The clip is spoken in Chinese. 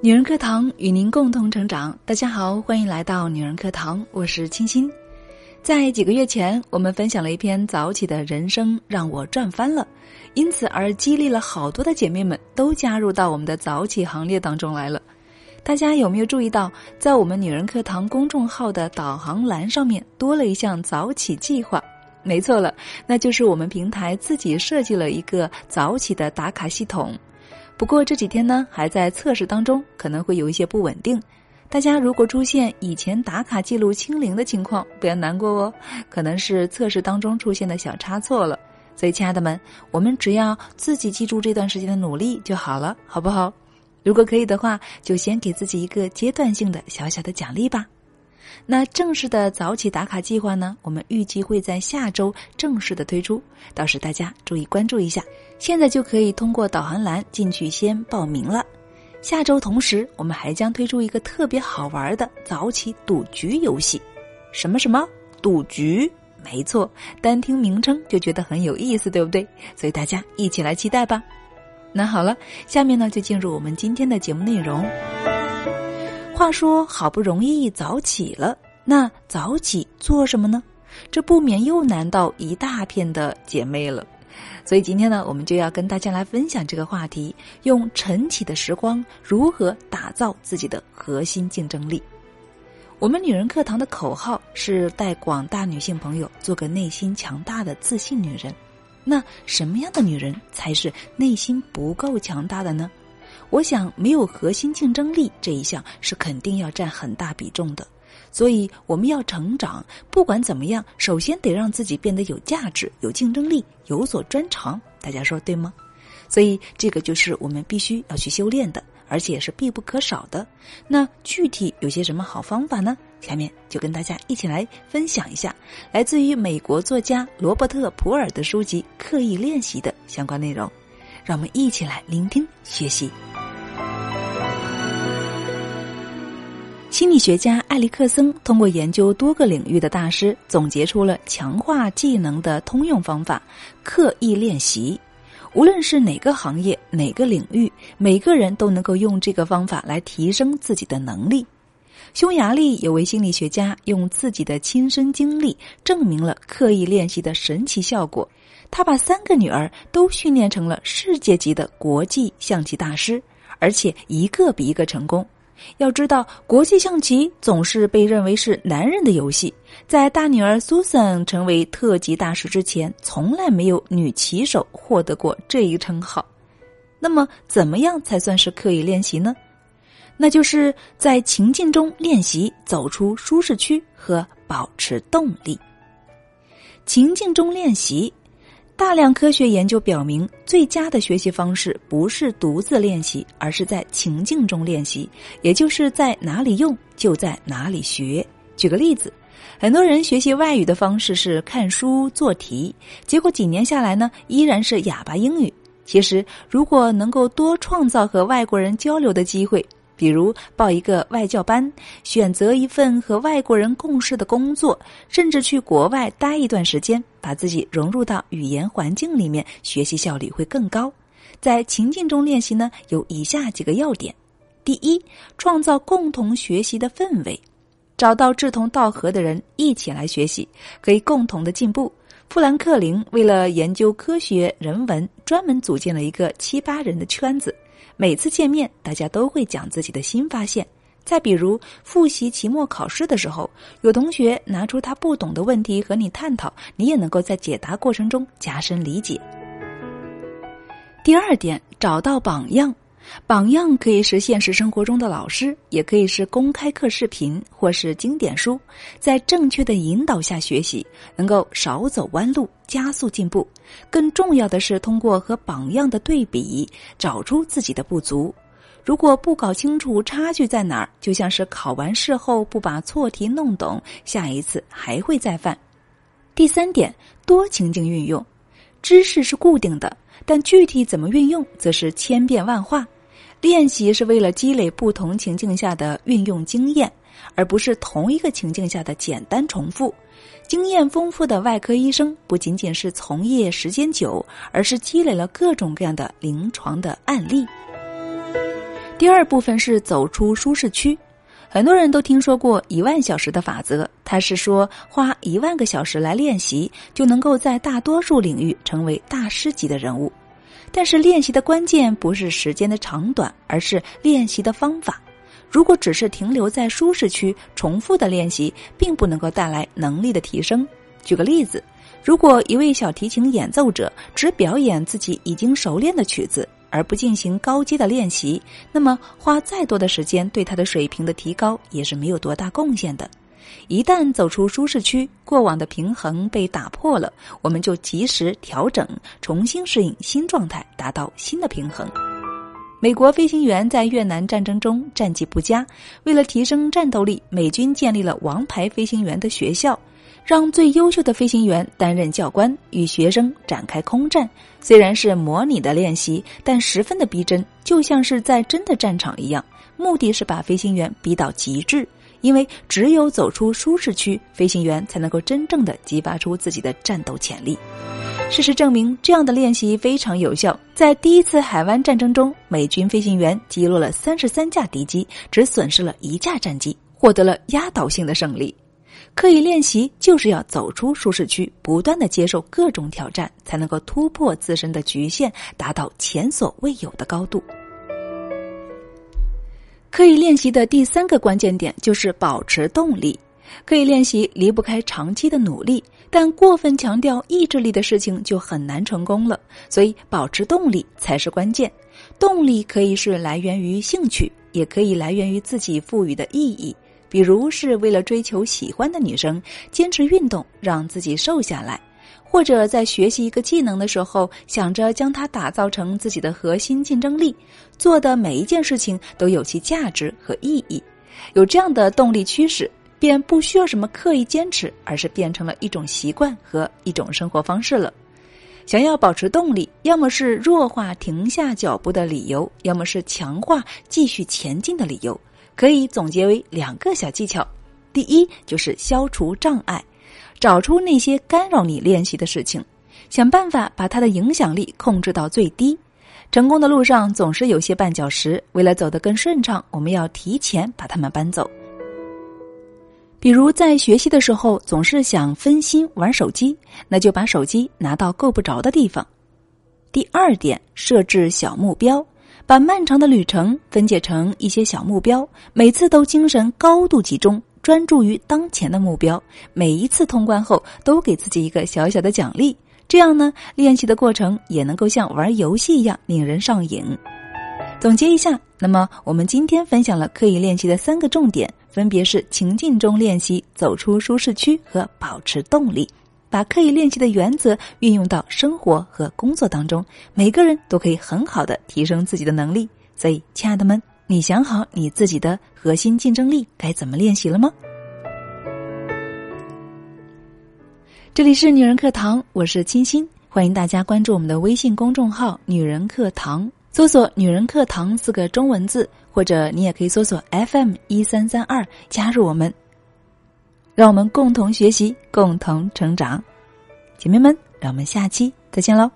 女人课堂与您共同成长。大家好，欢迎来到女人课堂，我是清新。在几个月前，我们分享了一篇早起的人生让我赚翻了，因此而激励了好多的姐妹们都加入到我们的早起行列当中来了。大家有没有注意到，在我们女人课堂公众号的导航栏上面多了一项早起计划？没错了，那就是我们平台自己设计了一个早起的打卡系统。不过这几天呢，还在测试当中，可能会有一些不稳定。大家如果出现以前打卡记录清零的情况，不要难过哦，可能是测试当中出现的小差错了。所以，亲爱的们，我们只要自己记住这段时间的努力就好了，好不好？如果可以的话，就先给自己一个阶段性的小小的奖励吧。那正式的早起打卡计划呢？我们预计会在下周正式的推出，到时大家注意关注一下。现在就可以通过导航栏进去先报名了。下周同时，我们还将推出一个特别好玩的早起赌局游戏。什么什么赌局？没错，单听名称就觉得很有意思，对不对？所以大家一起来期待吧。那好了，下面呢就进入我们今天的节目内容。话说，好不容易早起了，那早起做什么呢？这不免又难到一大片的姐妹了。所以今天呢，我们就要跟大家来分享这个话题：用晨起的时光如何打造自己的核心竞争力。我们女人课堂的口号是带广大女性朋友做个内心强大的自信女人。那什么样的女人才是内心不够强大的呢？我想，没有核心竞争力这一项是肯定要占很大比重的。所以，我们要成长，不管怎么样，首先得让自己变得有价值、有竞争力、有所专长。大家说对吗？所以，这个就是我们必须要去修炼的，而且是必不可少的。那具体有些什么好方法呢？下面就跟大家一起来分享一下，来自于美国作家罗伯特·普尔的书籍《刻意练习》的相关内容。让我们一起来聆听学习。心理学家埃里克森通过研究多个领域的大师，总结出了强化技能的通用方法——刻意练习。无论是哪个行业、哪个领域，每个人都能够用这个方法来提升自己的能力。匈牙利有位心理学家用自己的亲身经历证明了刻意练习的神奇效果。他把三个女儿都训练成了世界级的国际象棋大师，而且一个比一个成功。要知道，国际象棋总是被认为是男人的游戏。在大女儿 Susan 成为特级大师之前，从来没有女棋手获得过这一称号。那么，怎么样才算是刻意练习呢？那就是在情境中练习，走出舒适区和保持动力。情境中练习。大量科学研究表明，最佳的学习方式不是独自练习，而是在情境中练习，也就是在哪里用就在哪里学。举个例子，很多人学习外语的方式是看书做题，结果几年下来呢，依然是哑巴英语。其实，如果能够多创造和外国人交流的机会。比如报一个外教班，选择一份和外国人共事的工作，甚至去国外待一段时间，把自己融入到语言环境里面，学习效率会更高。在情境中练习呢，有以下几个要点：第一，创造共同学习的氛围，找到志同道合的人一起来学习，可以共同的进步。富兰克林为了研究科学人文，专门组建了一个七八人的圈子。每次见面，大家都会讲自己的新发现。再比如复习期末考试的时候，有同学拿出他不懂的问题和你探讨，你也能够在解答过程中加深理解。第二点，找到榜样。榜样可以是现实生活中的老师，也可以是公开课视频或是经典书，在正确的引导下学习，能够少走弯路，加速进步。更重要的是，通过和榜样的对比，找出自己的不足。如果不搞清楚差距在哪儿，就像是考完试后不把错题弄懂，下一次还会再犯。第三点，多情境运用，知识是固定的，但具体怎么运用，则是千变万化。练习是为了积累不同情境下的运用经验，而不是同一个情境下的简单重复。经验丰富的外科医生不仅仅是从业时间久，而是积累了各种各样的临床的案例。第二部分是走出舒适区。很多人都听说过一万小时的法则，它是说花一万个小时来练习，就能够在大多数领域成为大师级的人物。但是练习的关键不是时间的长短，而是练习的方法。如果只是停留在舒适区，重复的练习，并不能够带来能力的提升。举个例子，如果一位小提琴演奏者只表演自己已经熟练的曲子，而不进行高阶的练习，那么花再多的时间对他的水平的提高也是没有多大贡献的。一旦走出舒适区，过往的平衡被打破了，我们就及时调整，重新适应新状态，达到新的平衡。美国飞行员在越南战争中战绩不佳，为了提升战斗力，美军建立了王牌飞行员的学校。让最优秀的飞行员担任教官，与学生展开空战。虽然是模拟的练习，但十分的逼真，就像是在真的战场一样。目的是把飞行员逼到极致，因为只有走出舒适区，飞行员才能够真正的激发出自己的战斗潜力。事实证明，这样的练习非常有效。在第一次海湾战争中，美军飞行员击落了三十三架敌机，只损失了一架战机，获得了压倒性的胜利。刻意练习就是要走出舒适区，不断的接受各种挑战，才能够突破自身的局限，达到前所未有的高度。可以练习的第三个关键点就是保持动力。可以练习离不开长期的努力，但过分强调意志力的事情就很难成功了。所以，保持动力才是关键。动力可以是来源于兴趣，也可以来源于自己赋予的意义。比如是为了追求喜欢的女生，坚持运动让自己瘦下来；或者在学习一个技能的时候，想着将它打造成自己的核心竞争力。做的每一件事情都有其价值和意义。有这样的动力驱使，便不需要什么刻意坚持，而是变成了一种习惯和一种生活方式了。想要保持动力，要么是弱化停下脚步的理由，要么是强化继续前进的理由。可以总结为两个小技巧：第一，就是消除障碍，找出那些干扰你练习的事情，想办法把它的影响力控制到最低。成功的路上总是有些绊脚石，为了走得更顺畅，我们要提前把它们搬走。比如在学习的时候总是想分心玩手机，那就把手机拿到够不着的地方。第二点，设置小目标。把漫长的旅程分解成一些小目标，每次都精神高度集中，专注于当前的目标。每一次通关后，都给自己一个小小的奖励。这样呢，练习的过程也能够像玩游戏一样令人上瘾。总结一下，那么我们今天分享了刻意练习的三个重点，分别是情境中练习、走出舒适区和保持动力。把刻意练习的原则运用到生活和工作当中，每个人都可以很好的提升自己的能力。所以，亲爱的们，你想好你自己的核心竞争力该怎么练习了吗？这里是女人课堂，我是清新，欢迎大家关注我们的微信公众号“女人课堂”，搜索“女人课堂”四个中文字，或者你也可以搜索 FM 一三三二加入我们。让我们共同学习，共同成长，姐妹们，让我们下期再见喽。